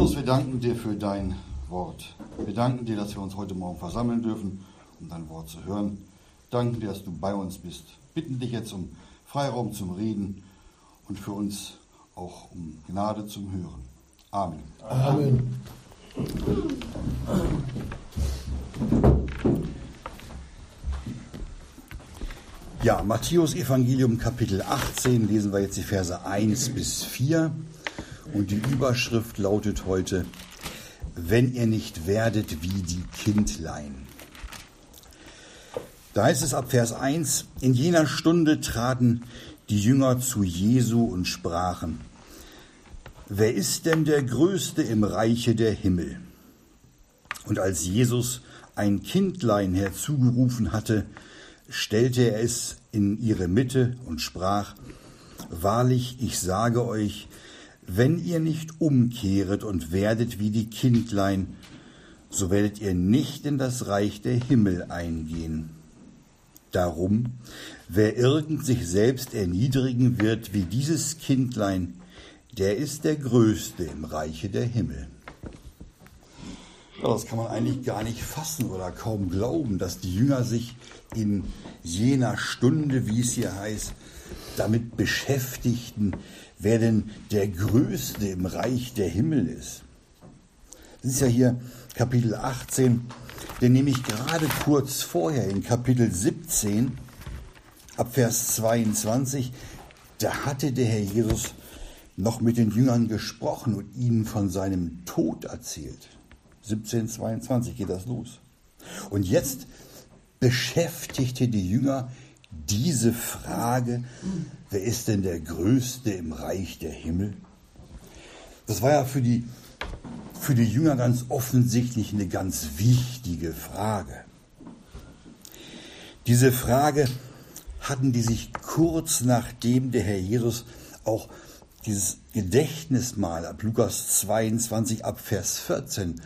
Jesus, wir danken dir für dein Wort. Wir danken dir, dass wir uns heute Morgen versammeln dürfen, um dein Wort zu hören. Danken dir, dass du bei uns bist. Bitten dich jetzt um Freiraum zum Reden und für uns auch um Gnade zum Hören. Amen. Amen. Ja, Matthäus Evangelium Kapitel 18 lesen wir jetzt die Verse 1 bis 4 und die Überschrift lautet heute, wenn ihr nicht werdet wie die Kindlein. Da heißt es ab Vers 1, in jener Stunde traten die Jünger zu Jesu und sprachen, wer ist denn der Größte im Reiche der Himmel? Und als Jesus ein Kindlein herzugerufen hatte, stellte er es in ihre Mitte und sprach, Wahrlich, ich sage euch, wenn ihr nicht umkehret und werdet wie die Kindlein, so werdet ihr nicht in das Reich der Himmel eingehen. Darum, wer irgend sich selbst erniedrigen wird wie dieses Kindlein, der ist der Größte im Reiche der Himmel. Das kann man eigentlich gar nicht fassen oder kaum glauben, dass die Jünger sich in jener Stunde, wie es hier heißt, damit beschäftigten, wer denn der Größte im Reich der Himmel ist. Das ist ja hier Kapitel 18, denn nämlich gerade kurz vorher in Kapitel 17, ab Vers 22, da hatte der Herr Jesus noch mit den Jüngern gesprochen und ihnen von seinem Tod erzählt. 17, 22 geht das los. Und jetzt beschäftigte die Jünger diese Frage, wer ist denn der Größte im Reich der Himmel? Das war ja für die, für die Jünger ganz offensichtlich eine ganz wichtige Frage. Diese Frage hatten die sich kurz nachdem der Herr Jesus auch dieses Gedächtnismal ab Lukas 22 ab Vers 14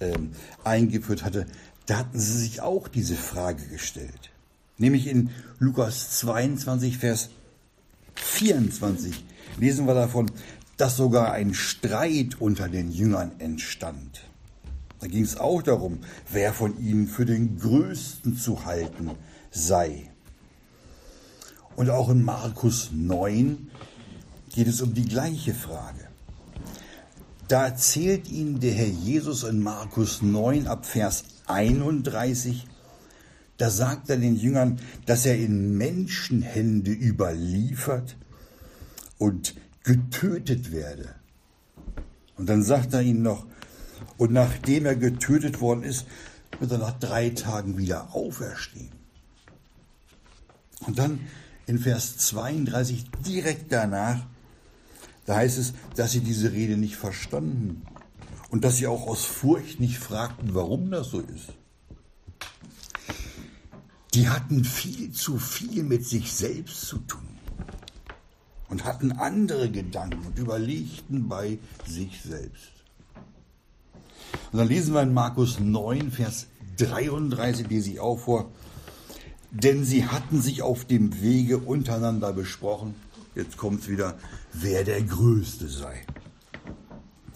ähm, eingeführt hatte, da hatten sie sich auch diese Frage gestellt. Nämlich in Lukas 22, Vers 24 lesen wir davon, dass sogar ein Streit unter den Jüngern entstand. Da ging es auch darum, wer von ihnen für den Größten zu halten sei. Und auch in Markus 9 geht es um die gleiche Frage. Da erzählt ihnen der Herr Jesus in Markus 9 ab Vers 31, da sagt er den Jüngern, dass er in Menschenhände überliefert und getötet werde. Und dann sagt er ihnen noch, und nachdem er getötet worden ist, wird er nach drei Tagen wieder auferstehen. Und dann in Vers 32 direkt danach, da heißt es, dass sie diese Rede nicht verstanden und dass sie auch aus Furcht nicht fragten, warum das so ist. Die hatten viel zu viel mit sich selbst zu tun und hatten andere Gedanken und überlegten bei sich selbst. Und dann lesen wir in Markus 9, Vers 33, lese ich auch vor, denn sie hatten sich auf dem Wege untereinander besprochen, jetzt kommt es wieder, wer der Größte sei.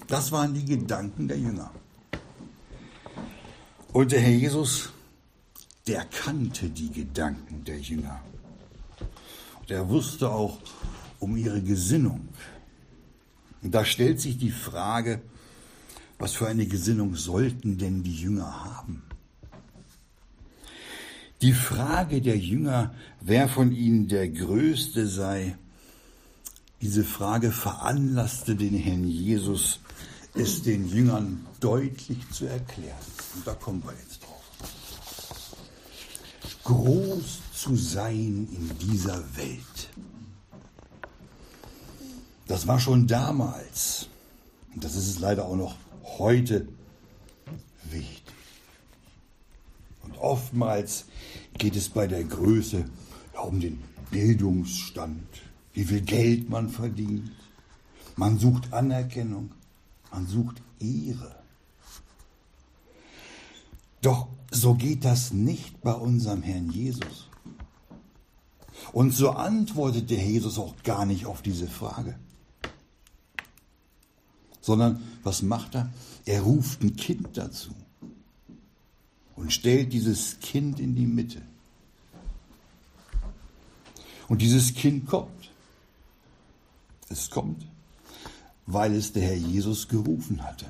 Das waren die Gedanken der Jünger. Und der Herr Jesus, der kannte die Gedanken der Jünger. Und er wusste auch um ihre Gesinnung. Und da stellt sich die Frage, was für eine Gesinnung sollten denn die Jünger haben? Die Frage der Jünger, wer von ihnen der Größte sei, diese Frage veranlasste den Herrn Jesus, es den Jüngern deutlich zu erklären. Und da kommen wir jetzt. Groß zu sein in dieser Welt. Das war schon damals, und das ist es leider auch noch heute, wichtig. Und oftmals geht es bei der Größe um den Bildungsstand, wie viel Geld man verdient. Man sucht Anerkennung, man sucht Ehre. Doch so geht das nicht bei unserem Herrn Jesus. Und so antwortet der Jesus auch gar nicht auf diese Frage. sondern was macht er? Er ruft ein Kind dazu und stellt dieses Kind in die Mitte. Und dieses Kind kommt. Es kommt, weil es der Herr Jesus gerufen hatte.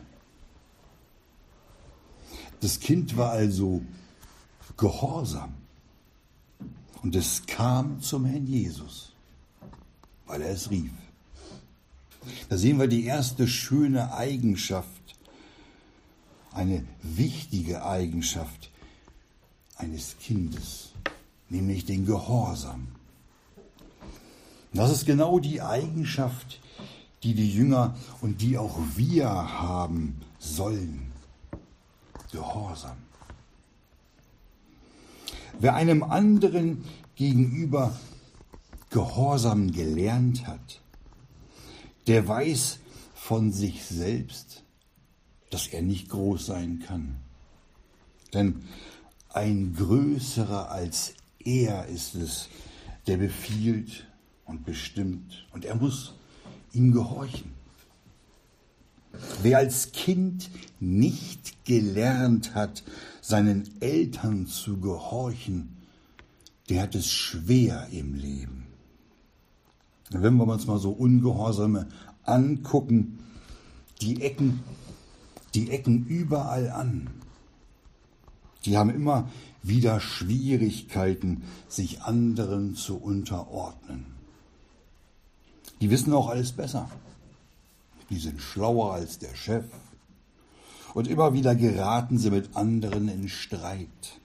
Das Kind war also gehorsam. Und es kam zum Herrn Jesus, weil er es rief. Da sehen wir die erste schöne Eigenschaft, eine wichtige Eigenschaft eines Kindes, nämlich den Gehorsam. Das ist genau die Eigenschaft, die die Jünger und die auch wir haben sollen. Gehorsam. Wer einem anderen gegenüber Gehorsam gelernt hat, der weiß von sich selbst, dass er nicht groß sein kann. Denn ein Größerer als er ist es, der befiehlt und bestimmt und er muss ihm gehorchen. Wer als Kind nicht gelernt hat, seinen Eltern zu gehorchen, der hat es schwer im Leben. Wenn wir uns mal so Ungehorsame angucken, die Ecken, die Ecken überall an. Die haben immer wieder Schwierigkeiten, sich anderen zu unterordnen. Die wissen auch alles besser. Die sind schlauer als der Chef. Und immer wieder geraten sie mit anderen in Streit,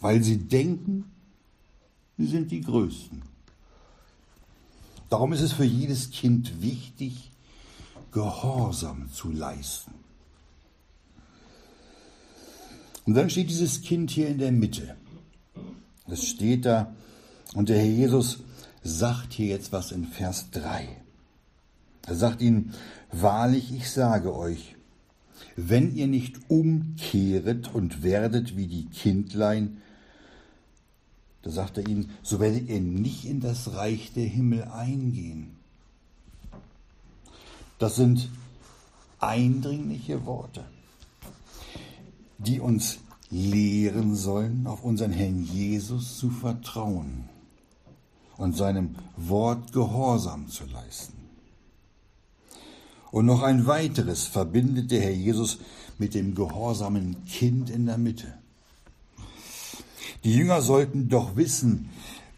weil sie denken, sie sind die Größten. Darum ist es für jedes Kind wichtig, Gehorsam zu leisten. Und dann steht dieses Kind hier in der Mitte. Es steht da und der Herr Jesus sagt hier jetzt was in Vers 3. Er sagt ihnen, wahrlich, ich sage euch, wenn ihr nicht umkehret und werdet wie die Kindlein, da sagt er ihnen, so werdet ihr nicht in das Reich der Himmel eingehen. Das sind eindringliche Worte, die uns lehren sollen, auf unseren Herrn Jesus zu vertrauen und seinem Wort Gehorsam zu leisten. Und noch ein weiteres verbindet der Herr Jesus mit dem gehorsamen Kind in der Mitte. Die Jünger sollten doch wissen,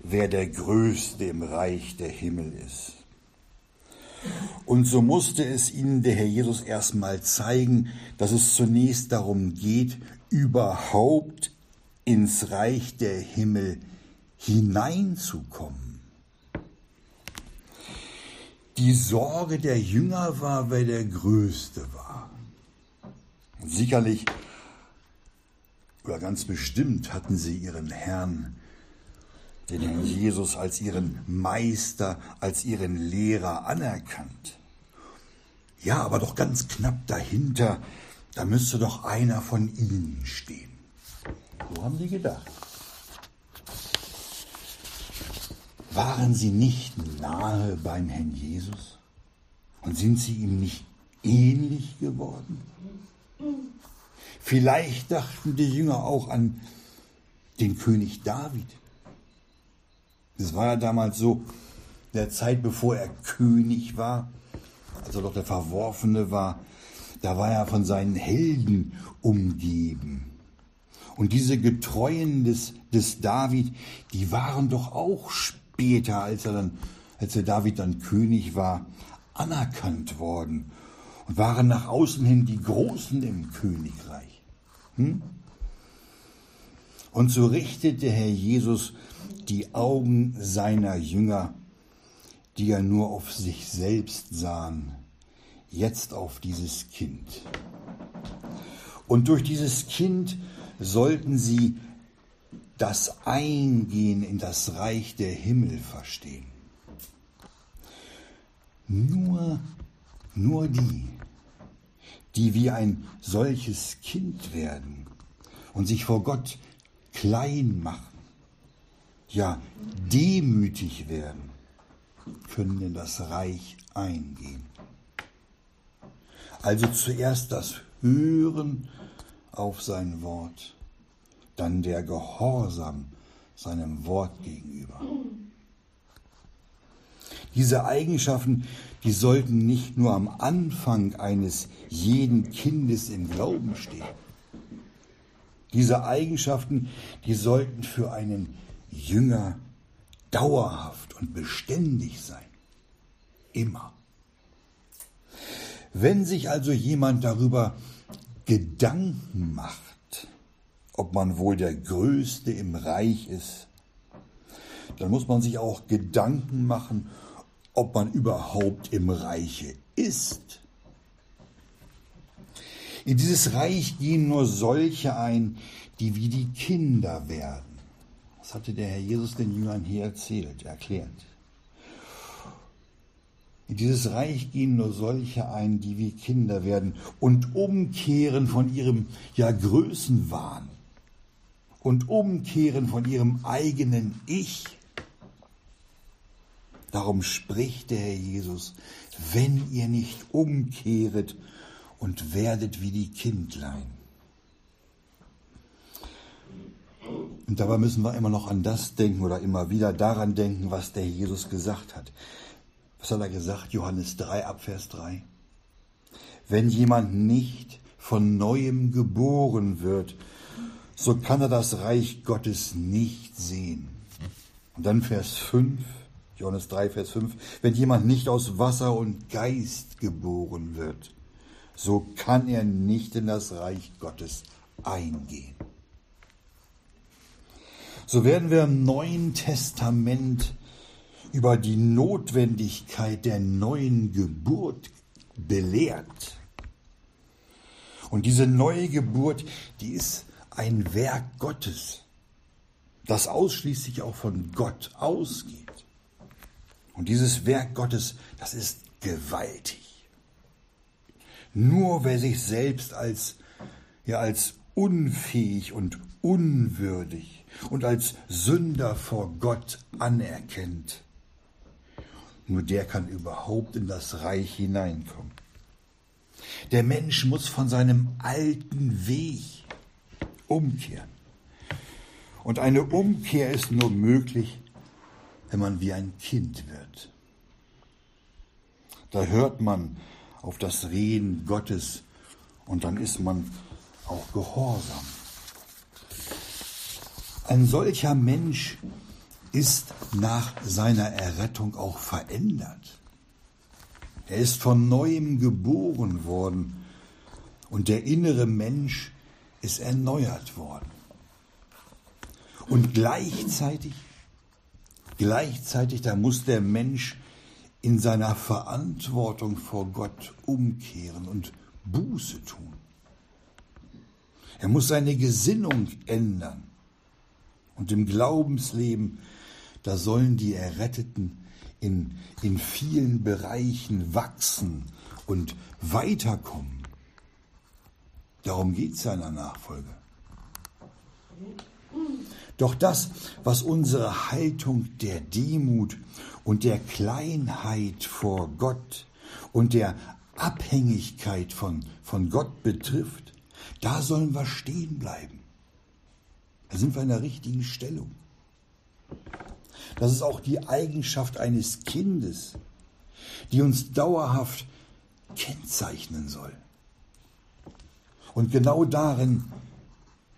wer der Größte im Reich der Himmel ist. Und so musste es ihnen der Herr Jesus erstmal zeigen, dass es zunächst darum geht, überhaupt ins Reich der Himmel hineinzukommen. Die Sorge der Jünger war, wer der Größte war. Sicherlich oder ganz bestimmt hatten sie ihren Herrn, den Herrn Jesus, als ihren Meister, als ihren Lehrer anerkannt. Ja, aber doch ganz knapp dahinter, da müsste doch einer von ihnen stehen. So haben sie gedacht. Waren sie nicht nahe beim Herrn Jesus? Und sind sie ihm nicht ähnlich geworden? Vielleicht dachten die Jünger auch an den König David. Es war ja damals so, der Zeit bevor er König war, als er doch der Verworfene war, da war er von seinen Helden umgeben. Und diese Getreuen des, des David, die waren doch auch später, als er dann, als der David dann König war, anerkannt worden und waren nach außen hin die Großen im Königreich. Hm? Und so richtete Herr Jesus die Augen seiner Jünger, die ja nur auf sich selbst sahen, jetzt auf dieses Kind. Und durch dieses Kind sollten sie das Eingehen in das Reich der Himmel verstehen. Nur, nur die, die wie ein solches Kind werden und sich vor Gott klein machen, ja demütig werden, können in das Reich eingehen. Also zuerst das Hören auf sein Wort, dann der Gehorsam seinem Wort gegenüber. Diese Eigenschaften, die sollten nicht nur am Anfang eines jeden Kindes im Glauben stehen. Diese Eigenschaften, die sollten für einen Jünger dauerhaft und beständig sein. Immer. Wenn sich also jemand darüber Gedanken macht, ob man wohl der Größte im Reich ist, dann muss man sich auch Gedanken machen, ob man überhaupt im Reiche ist. In dieses Reich gehen nur solche ein, die wie die Kinder werden. Das hatte der Herr Jesus den Jüngern hier erzählt, erklärt. In dieses Reich gehen nur solche ein, die wie Kinder werden und umkehren von ihrem ja Größenwahn und umkehren von ihrem eigenen Ich. Darum spricht der Herr Jesus, wenn ihr nicht umkehret und werdet wie die Kindlein. Und dabei müssen wir immer noch an das denken oder immer wieder daran denken, was der Jesus gesagt hat. Was hat er gesagt? Johannes 3 Abvers 3. Wenn jemand nicht von neuem geboren wird, so kann er das Reich Gottes nicht sehen. Und dann Vers 5, Johannes 3, Vers 5, wenn jemand nicht aus Wasser und Geist geboren wird, so kann er nicht in das Reich Gottes eingehen. So werden wir im Neuen Testament über die Notwendigkeit der neuen Geburt belehrt. Und diese neue Geburt, die ist ein Werk Gottes, das ausschließlich auch von Gott ausgeht. Und dieses Werk Gottes, das ist gewaltig. Nur wer sich selbst als, ja, als unfähig und unwürdig und als Sünder vor Gott anerkennt, nur der kann überhaupt in das Reich hineinkommen. Der Mensch muss von seinem alten Weg umkehren. Und eine Umkehr ist nur möglich, wenn man wie ein Kind wird. Da hört man auf das Reden Gottes und dann ist man auch gehorsam. Ein solcher Mensch ist nach seiner Errettung auch verändert. Er ist von neuem geboren worden und der innere Mensch ist erneuert worden. Und gleichzeitig, gleichzeitig, da muss der Mensch in seiner Verantwortung vor Gott umkehren und Buße tun. Er muss seine Gesinnung ändern und im Glaubensleben da sollen die Erretteten in, in vielen Bereichen wachsen und weiterkommen. Darum geht es seiner Nachfolge. Doch das, was unsere Haltung der Demut und der Kleinheit vor Gott und der Abhängigkeit von, von Gott betrifft, da sollen wir stehen bleiben. Da sind wir in der richtigen Stellung. Das ist auch die Eigenschaft eines Kindes, die uns dauerhaft kennzeichnen soll. Und genau darin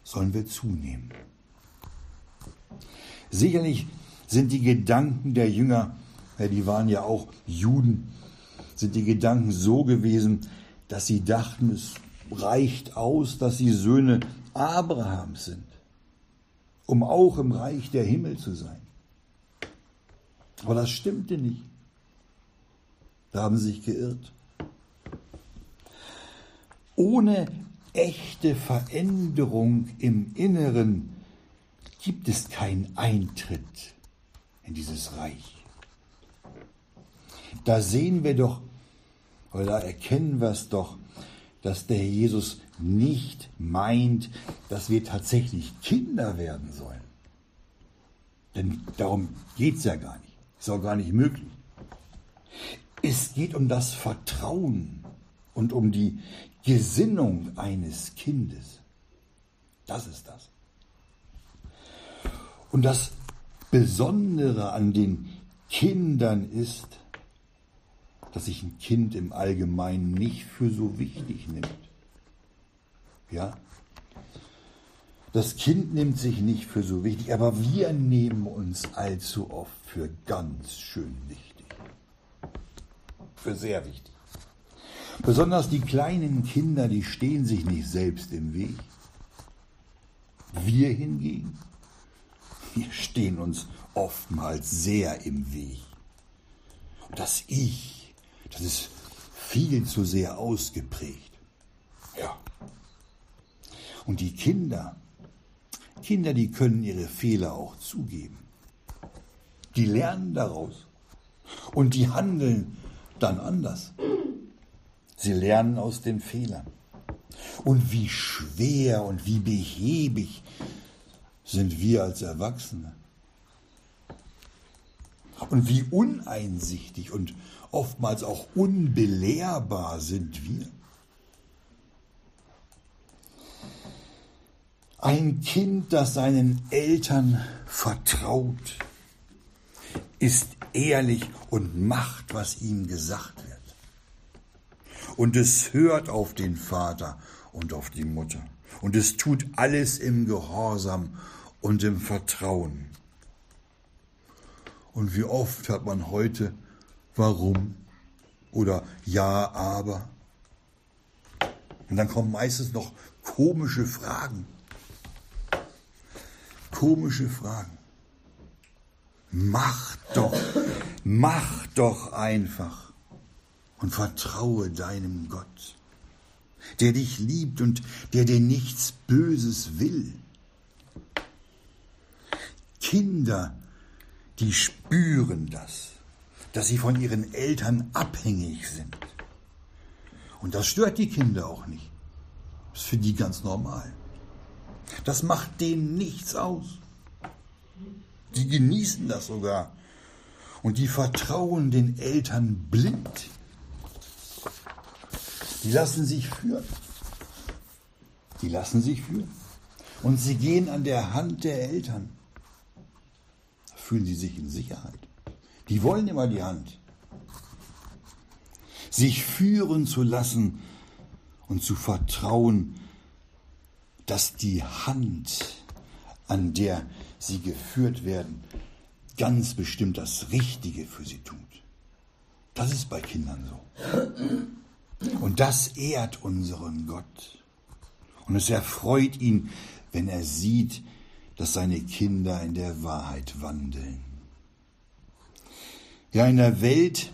sollen wir zunehmen. Sicherlich sind die Gedanken der Jünger, die waren ja auch Juden, sind die Gedanken so gewesen, dass sie dachten, es reicht aus, dass sie Söhne Abrahams sind, um auch im Reich der Himmel zu sein. Aber das stimmte nicht. Da haben sie sich geirrt. Ohne echte Veränderung im Inneren gibt es keinen Eintritt in dieses Reich. Da sehen wir doch, oder erkennen wir es doch, dass der Jesus nicht meint, dass wir tatsächlich Kinder werden sollen. Denn darum geht es ja gar nicht. Ist auch gar nicht möglich. Es geht um das Vertrauen und um die Gesinnung eines Kindes. Das ist das. Und das Besondere an den Kindern ist, dass sich ein Kind im Allgemeinen nicht für so wichtig nimmt. Ja? Das Kind nimmt sich nicht für so wichtig, aber wir nehmen uns allzu oft für ganz schön wichtig. Für sehr wichtig. Besonders die kleinen Kinder, die stehen sich nicht selbst im Weg. Wir hingegen, wir stehen uns oftmals sehr im Weg. Und das Ich, das ist viel zu sehr ausgeprägt. Ja. Und die Kinder, Kinder, die können ihre Fehler auch zugeben. Die lernen daraus. Und die handeln dann anders. Sie lernen aus den Fehlern. Und wie schwer und wie behäbig sind wir als Erwachsene. Und wie uneinsichtig und oftmals auch unbelehrbar sind wir. Ein Kind, das seinen Eltern vertraut, ist ehrlich und macht, was ihm gesagt wird. Und es hört auf den Vater und auf die Mutter. Und es tut alles im Gehorsam und im Vertrauen. Und wie oft hört man heute warum oder ja, aber. Und dann kommen meistens noch komische Fragen. Komische Fragen. Mach doch, mach doch einfach und vertraue deinem Gott, der dich liebt und der dir nichts Böses will. Kinder, die spüren das dass sie von ihren Eltern abhängig sind. Und das stört die Kinder auch nicht. Das ist für die ganz normal. Das macht denen nichts aus. Die genießen das sogar. Und die vertrauen den Eltern blind. Die lassen sich führen. Die lassen sich führen. Und sie gehen an der Hand der Eltern. Da fühlen sie sich in Sicherheit. Die wollen immer die Hand. Sich führen zu lassen und zu vertrauen, dass die Hand, an der sie geführt werden, ganz bestimmt das Richtige für sie tut. Das ist bei Kindern so. Und das ehrt unseren Gott. Und es erfreut ihn, wenn er sieht, dass seine Kinder in der Wahrheit wandeln. Ja, in der Welt,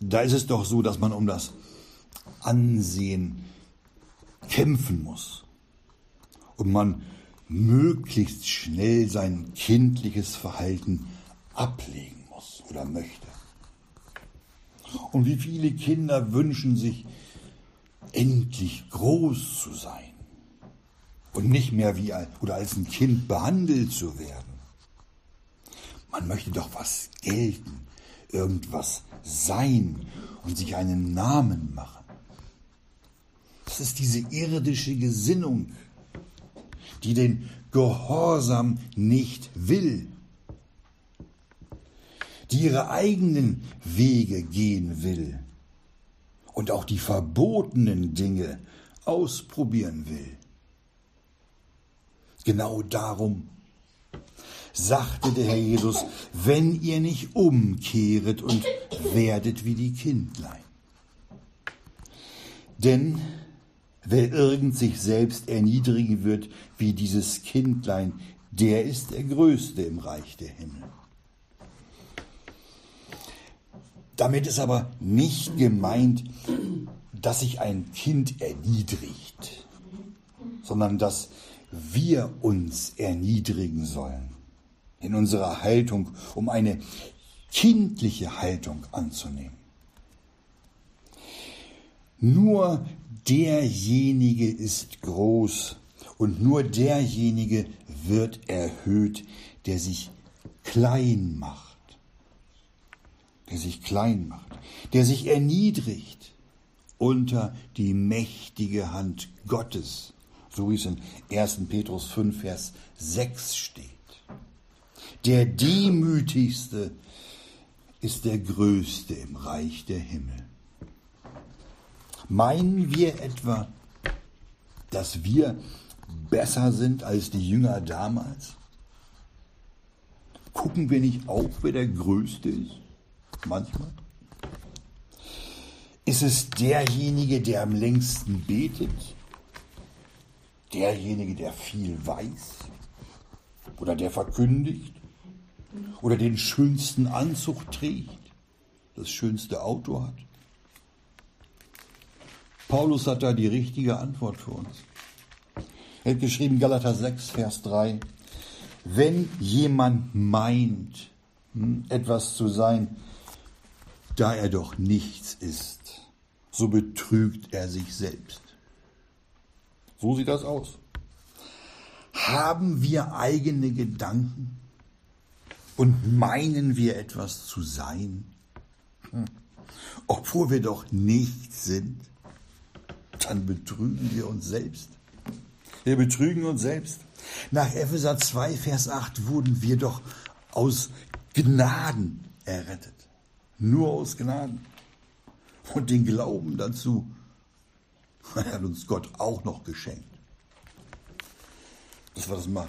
da ist es doch so, dass man um das Ansehen kämpfen muss. Und man möglichst schnell sein kindliches Verhalten ablegen muss oder möchte. Und wie viele Kinder wünschen sich, endlich groß zu sein und nicht mehr wie oder als ein Kind behandelt zu werden. Man möchte doch was gelten, irgendwas sein und sich einen Namen machen. Das ist diese irdische Gesinnung, die den Gehorsam nicht will, die ihre eigenen Wege gehen will und auch die verbotenen Dinge ausprobieren will. Genau darum sagte der Herr Jesus, wenn ihr nicht umkehret und werdet wie die Kindlein. Denn wer irgend sich selbst erniedrigen wird wie dieses Kindlein, der ist der Größte im Reich der Himmel. Damit ist aber nicht gemeint, dass sich ein Kind erniedrigt, sondern dass wir uns erniedrigen sollen in unserer Haltung, um eine kindliche Haltung anzunehmen. Nur derjenige ist groß und nur derjenige wird erhöht, der sich klein macht, der sich klein macht, der sich erniedrigt unter die mächtige Hand Gottes, so wie es in 1. Petrus 5, Vers 6 steht. Der Demütigste ist der Größte im Reich der Himmel. Meinen wir etwa, dass wir besser sind als die Jünger damals? Gucken wir nicht auch, wer der Größte ist? Manchmal. Ist es derjenige, der am längsten betet? Derjenige, der viel weiß? Oder der verkündigt? Oder den schönsten Anzug trägt? Das schönste Auto hat? Paulus hat da die richtige Antwort für uns. Er hat geschrieben, Galater 6, Vers 3, wenn jemand meint, hm, etwas zu sein, da er doch nichts ist, so betrügt er sich selbst. So sieht das aus. Haben wir eigene Gedanken und meinen wir etwas zu sein, hm. obwohl wir doch nichts sind, dann betrügen wir uns selbst. Wir betrügen uns selbst. Nach Epheser 2, Vers 8 wurden wir doch aus Gnaden errettet. Nur aus Gnaden. Und den Glauben dazu hat uns Gott auch noch geschenkt. Dass wir das mal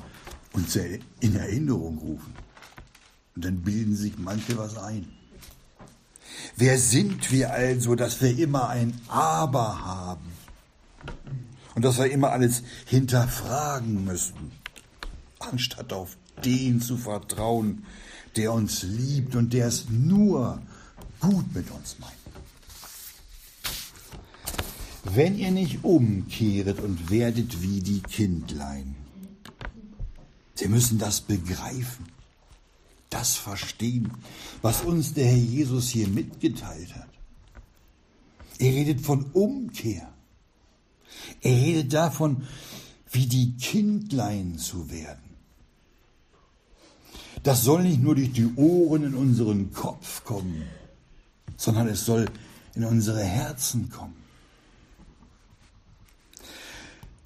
uns in Erinnerung rufen. Und dann bilden sich manche was ein. Wer sind wir also, dass wir immer ein Aber haben? Und dass wir immer alles hinterfragen müssen, anstatt auf den zu vertrauen, der uns liebt und der es nur gut mit uns meint. Wenn ihr nicht umkehret und werdet wie die Kindlein, Sie müssen das begreifen, das verstehen, was uns der Herr Jesus hier mitgeteilt hat. Er redet von Umkehr. Er redet davon, wie die Kindlein zu werden. Das soll nicht nur durch die Ohren in unseren Kopf kommen, sondern es soll in unsere Herzen kommen.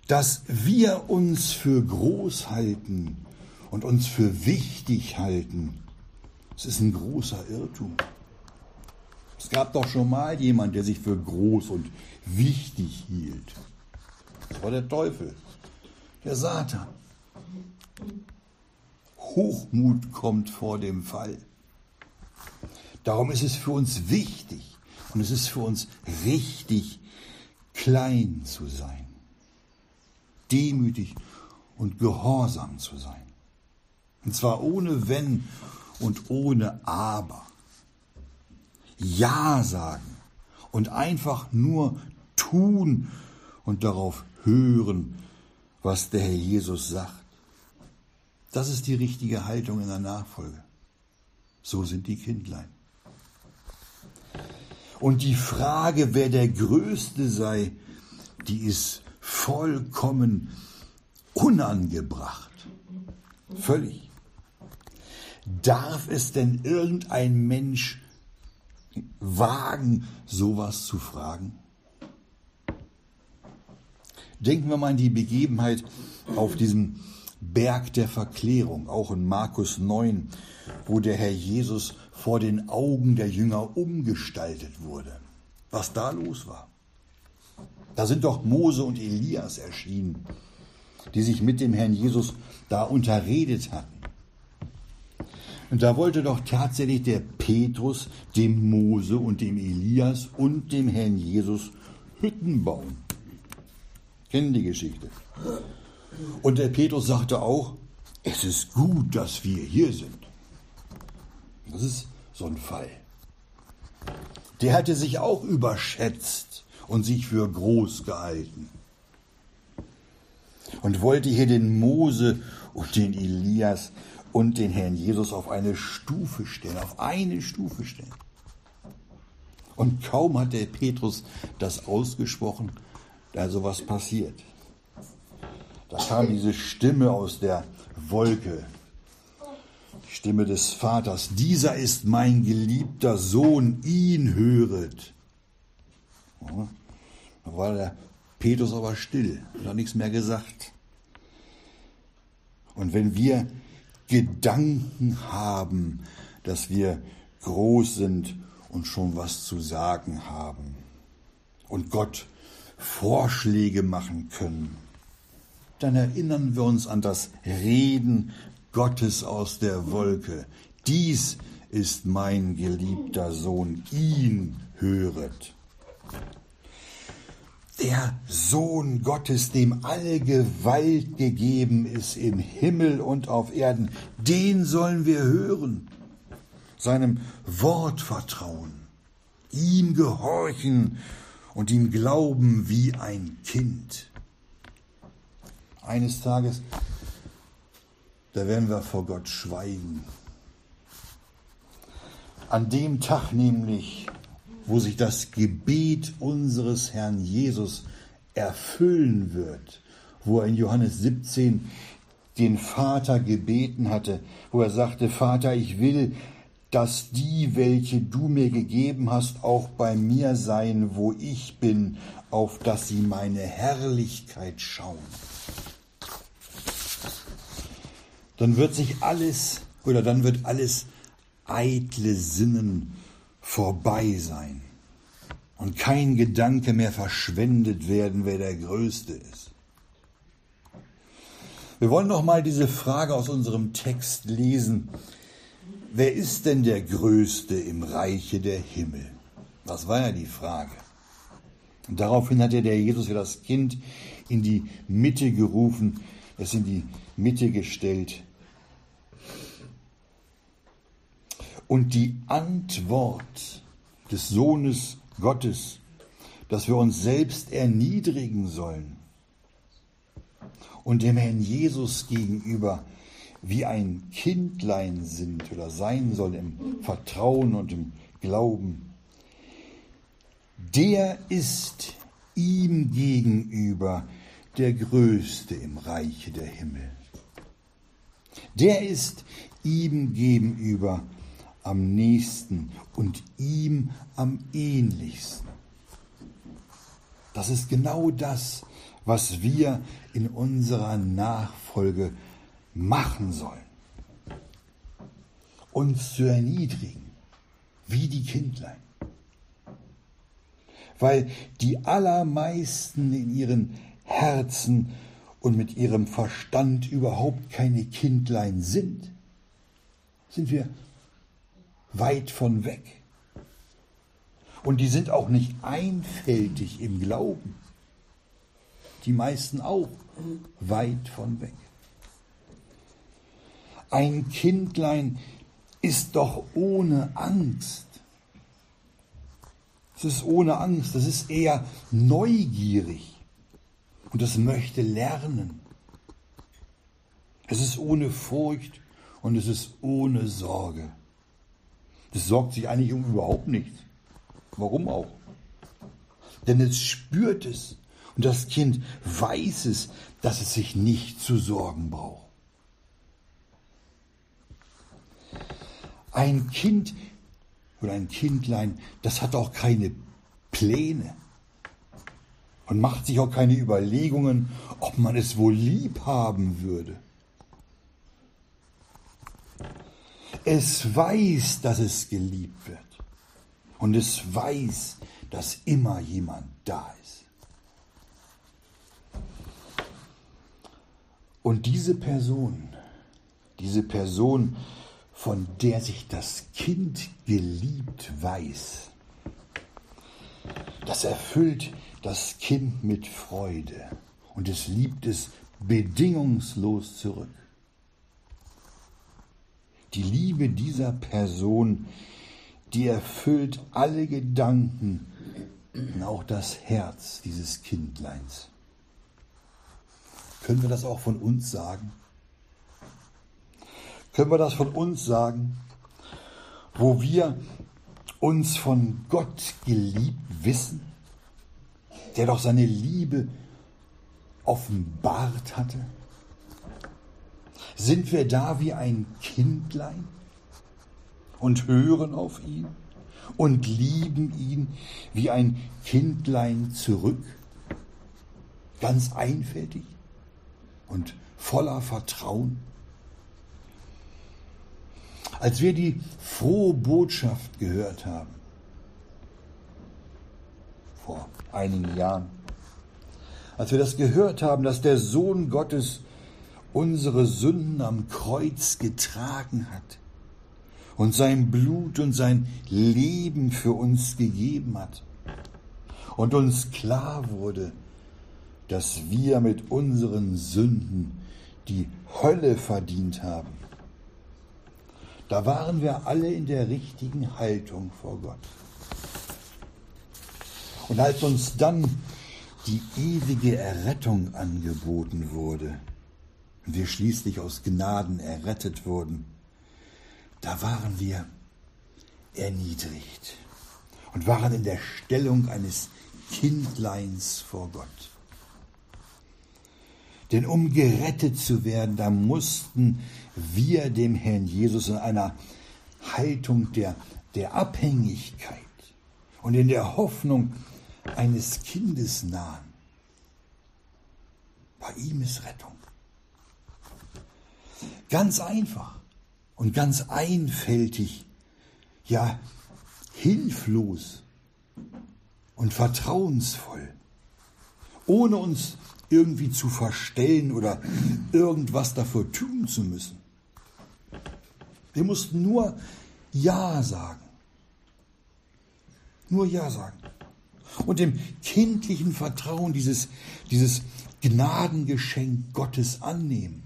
Dass wir uns für groß halten und uns für wichtig halten, das ist ein großer Irrtum. Es gab doch schon mal jemand, der sich für groß und wichtig hielt. Das war der Teufel, der Satan. Hochmut kommt vor dem Fall. Darum ist es für uns wichtig und es ist für uns richtig, klein zu sein, demütig und gehorsam zu sein. Und zwar ohne Wenn und ohne Aber. Ja sagen und einfach nur tun und darauf hören, was der Herr Jesus sagt. Das ist die richtige Haltung in der Nachfolge. So sind die Kindlein. Und die Frage, wer der Größte sei, die ist vollkommen unangebracht. Völlig. Darf es denn irgendein Mensch wagen, sowas zu fragen? Denken wir mal an die Begebenheit auf diesem Berg der Verklärung, auch in Markus 9, wo der Herr Jesus vor den Augen der Jünger umgestaltet wurde. Was da los war. Da sind doch Mose und Elias erschienen, die sich mit dem Herrn Jesus da unterredet hatten. Und da wollte doch tatsächlich der Petrus dem Mose und dem Elias und dem Herrn Jesus Hütten bauen. Kennen die Geschichte. Und der Petrus sagte auch, es ist gut, dass wir hier sind. Das ist so ein Fall. Der hatte sich auch überschätzt und sich für groß gehalten. Und wollte hier den Mose und den Elias und den Herrn Jesus auf eine Stufe stellen, auf eine Stufe stellen. Und kaum hat der Petrus das ausgesprochen, da sowas passiert. Da kam diese Stimme aus der Wolke, Stimme des Vaters. Dieser ist mein geliebter Sohn, ihn höret. Da war der Petrus aber still, hat nichts mehr gesagt. Und wenn wir Gedanken haben, dass wir groß sind und schon was zu sagen haben und Gott Vorschläge machen können, dann erinnern wir uns an das Reden Gottes aus der Wolke. Dies ist mein geliebter Sohn, ihn höret. Der Sohn Gottes, dem alle Gewalt gegeben ist im Himmel und auf Erden, den sollen wir hören, seinem Wort vertrauen, ihm gehorchen und ihm glauben wie ein Kind. Eines Tages, da werden wir vor Gott schweigen. An dem Tag nämlich, wo sich das Gebet unseres Herrn Jesus erfüllen wird, wo er in Johannes 17 den Vater gebeten hatte, wo er sagte, Vater, ich will, dass die, welche du mir gegeben hast, auch bei mir sein, wo ich bin, auf dass sie meine Herrlichkeit schauen. Dann wird sich alles oder dann wird alles eitle Sinnen vorbei sein und kein Gedanke mehr verschwendet werden, wer der Größte ist. Wir wollen noch mal diese Frage aus unserem Text lesen. Wer ist denn der Größte im Reiche der Himmel? Das war ja die Frage. Und daraufhin hat ja der Jesus für das Kind in die Mitte gerufen, es in die Mitte gestellt. Und die Antwort des Sohnes Gottes, dass wir uns selbst erniedrigen sollen und dem Herrn Jesus gegenüber wie ein Kindlein sind oder sein sollen im Vertrauen und im Glauben, der ist ihm gegenüber der Größte im Reiche der Himmel. Der ist ihm gegenüber am nächsten und ihm am ähnlichsten. Das ist genau das, was wir in unserer Nachfolge machen sollen. Uns zu erniedrigen, wie die Kindlein. Weil die allermeisten in ihren Herzen und mit ihrem Verstand überhaupt keine Kindlein sind, sind wir weit von weg. Und die sind auch nicht einfältig im Glauben. Die meisten auch weit von weg. Ein Kindlein ist doch ohne Angst. Es ist ohne Angst, es ist eher neugierig und es möchte lernen. Es ist ohne Furcht und es ist ohne Sorge. Das sorgt sich eigentlich um überhaupt nichts. Warum auch? Denn es spürt es und das Kind weiß es, dass es sich nicht zu sorgen braucht. Ein Kind oder ein Kindlein, das hat auch keine Pläne und macht sich auch keine Überlegungen, ob man es wohl lieb haben würde. Es weiß, dass es geliebt wird. Und es weiß, dass immer jemand da ist. Und diese Person, diese Person, von der sich das Kind geliebt weiß, das erfüllt das Kind mit Freude und es liebt es bedingungslos zurück. Die Liebe dieser Person, die erfüllt alle Gedanken und auch das Herz dieses Kindleins. Können wir das auch von uns sagen? Können wir das von uns sagen, wo wir uns von Gott geliebt wissen, der doch seine Liebe offenbart hatte? Sind wir da wie ein Kindlein und hören auf ihn und lieben ihn wie ein Kindlein zurück, ganz einfältig und voller Vertrauen. Als wir die frohe Botschaft gehört haben, vor einigen Jahren, als wir das gehört haben, dass der Sohn Gottes unsere Sünden am Kreuz getragen hat und sein Blut und sein Leben für uns gegeben hat und uns klar wurde, dass wir mit unseren Sünden die Hölle verdient haben. Da waren wir alle in der richtigen Haltung vor Gott. Und als uns dann die ewige Errettung angeboten wurde und wir schließlich aus Gnaden errettet wurden, da waren wir erniedrigt und waren in der Stellung eines Kindleins vor Gott. Denn um gerettet zu werden, da mussten wir dem Herrn Jesus in einer Haltung der, der Abhängigkeit und in der Hoffnung eines Kindes nahen. Bei ihm ist Rettung. Ganz einfach und ganz einfältig, ja hilflos und vertrauensvoll, ohne uns irgendwie zu verstellen oder irgendwas dafür tun zu müssen. Wir mussten nur Ja sagen. Nur Ja sagen. Und im kindlichen Vertrauen dieses, dieses Gnadengeschenk Gottes annehmen.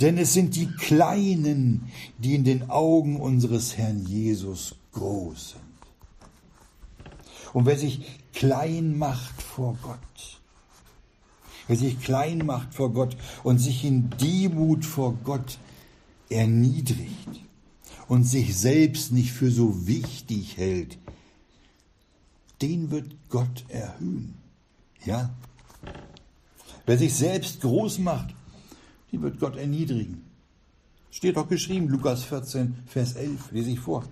Denn es sind die Kleinen, die in den Augen unseres Herrn Jesus groß sind. Und wer sich klein macht vor Gott, wer sich klein macht vor Gott und sich in Demut vor Gott erniedrigt und sich selbst nicht für so wichtig hält, den wird Gott erhöhen. Ja? Wer sich selbst groß macht, den wird Gott erniedrigen. Steht doch geschrieben, Lukas 14, Vers 11, lese ich vor.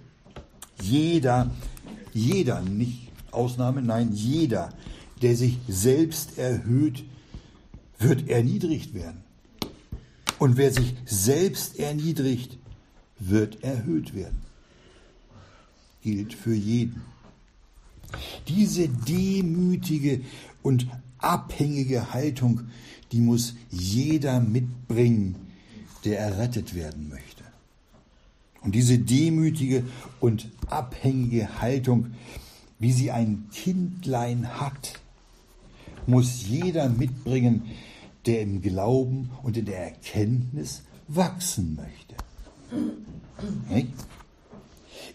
Jeder, jeder, nicht Ausnahme, nein, jeder, der sich selbst erhöht, wird erniedrigt werden. Und wer sich selbst erniedrigt, wird erhöht werden. Gilt für jeden. Diese demütige und abhängige Haltung, die muss jeder mitbringen, der errettet werden möchte. Und diese demütige und abhängige Haltung, wie sie ein Kindlein hat, muss jeder mitbringen, der im Glauben und in der Erkenntnis wachsen möchte. Nicht?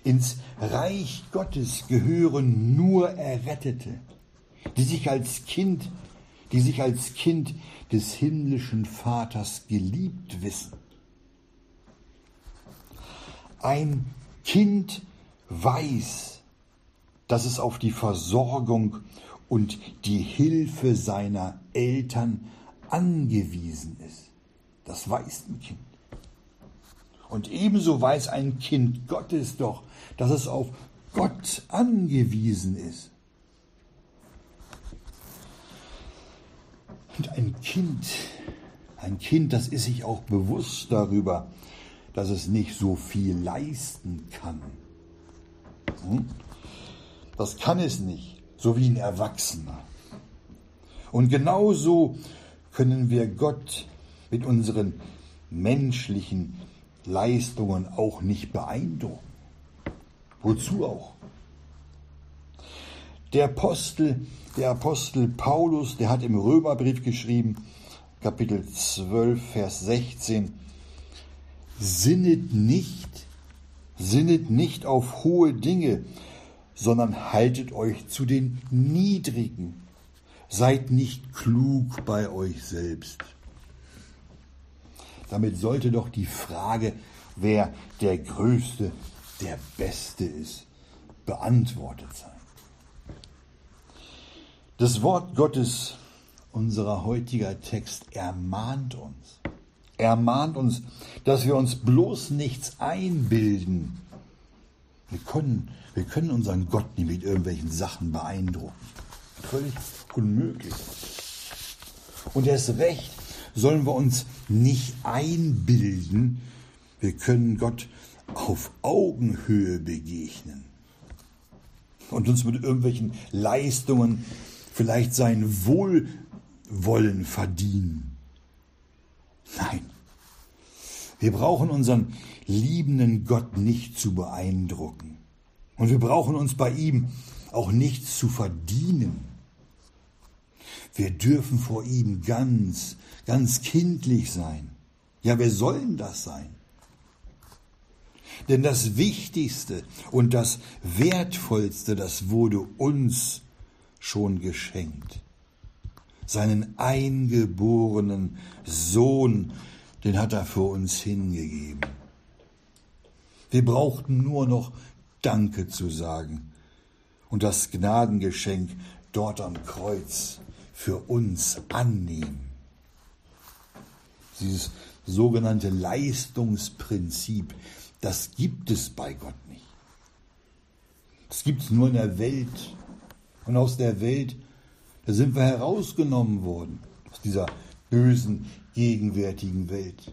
Ins Reich Gottes gehören nur Errettete, die sich als Kind, die sich als Kind des himmlischen Vaters geliebt wissen. Ein Kind weiß, dass es auf die Versorgung und die Hilfe seiner Eltern angewiesen ist. Das weiß ein Kind. Und ebenso weiß ein Kind Gottes doch, dass es auf Gott angewiesen ist. Und ein Kind, ein Kind, das ist sich auch bewusst darüber, dass es nicht so viel leisten kann. Hm? Das kann es nicht, so wie ein Erwachsener. Und genauso können wir Gott mit unseren menschlichen Leistungen auch nicht beeindrucken. Wozu auch? Der Apostel, der Apostel Paulus, der hat im Römerbrief geschrieben, Kapitel 12, Vers 16, sinnet nicht, sinnet nicht auf hohe Dinge, sondern haltet euch zu den Niedrigen. Seid nicht klug bei euch selbst. Damit sollte doch die Frage, wer der Größte, der Beste ist, beantwortet sein. Das Wort Gottes, unserer heutiger Text, ermahnt uns. Ermahnt uns, dass wir uns bloß nichts einbilden, Wir können, wir können unseren Gott nicht mit irgendwelchen Sachen beeindrucken. Völlig unmöglich. Und erst recht sollen wir uns nicht einbilden, wir können Gott auf Augenhöhe begegnen und uns mit irgendwelchen Leistungen vielleicht sein Wohlwollen verdienen. Nein, wir brauchen unseren liebenden Gott nicht zu beeindrucken. Und wir brauchen uns bei ihm auch nichts zu verdienen. Wir dürfen vor ihm ganz, ganz kindlich sein. Ja, wir sollen das sein. Denn das Wichtigste und das Wertvollste, das wurde uns schon geschenkt. Seinen eingeborenen Sohn, den hat er für uns hingegeben. Wir brauchten nur noch Danke zu sagen und das Gnadengeschenk dort am Kreuz für uns annehmen. Dieses sogenannte Leistungsprinzip, das gibt es bei Gott nicht. Das gibt es nur in der Welt. Und aus der Welt, da sind wir herausgenommen worden, aus dieser bösen, gegenwärtigen Welt.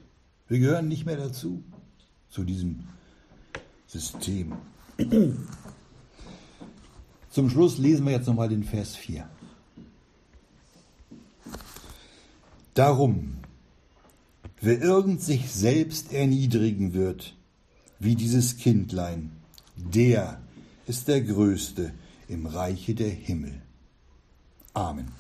Wir gehören nicht mehr dazu, zu diesem System. Zum Schluss lesen wir jetzt nochmal den Vers 4. Darum, wer irgend sich selbst erniedrigen wird, wie dieses Kindlein, der ist der Größte im Reiche der Himmel. Amen.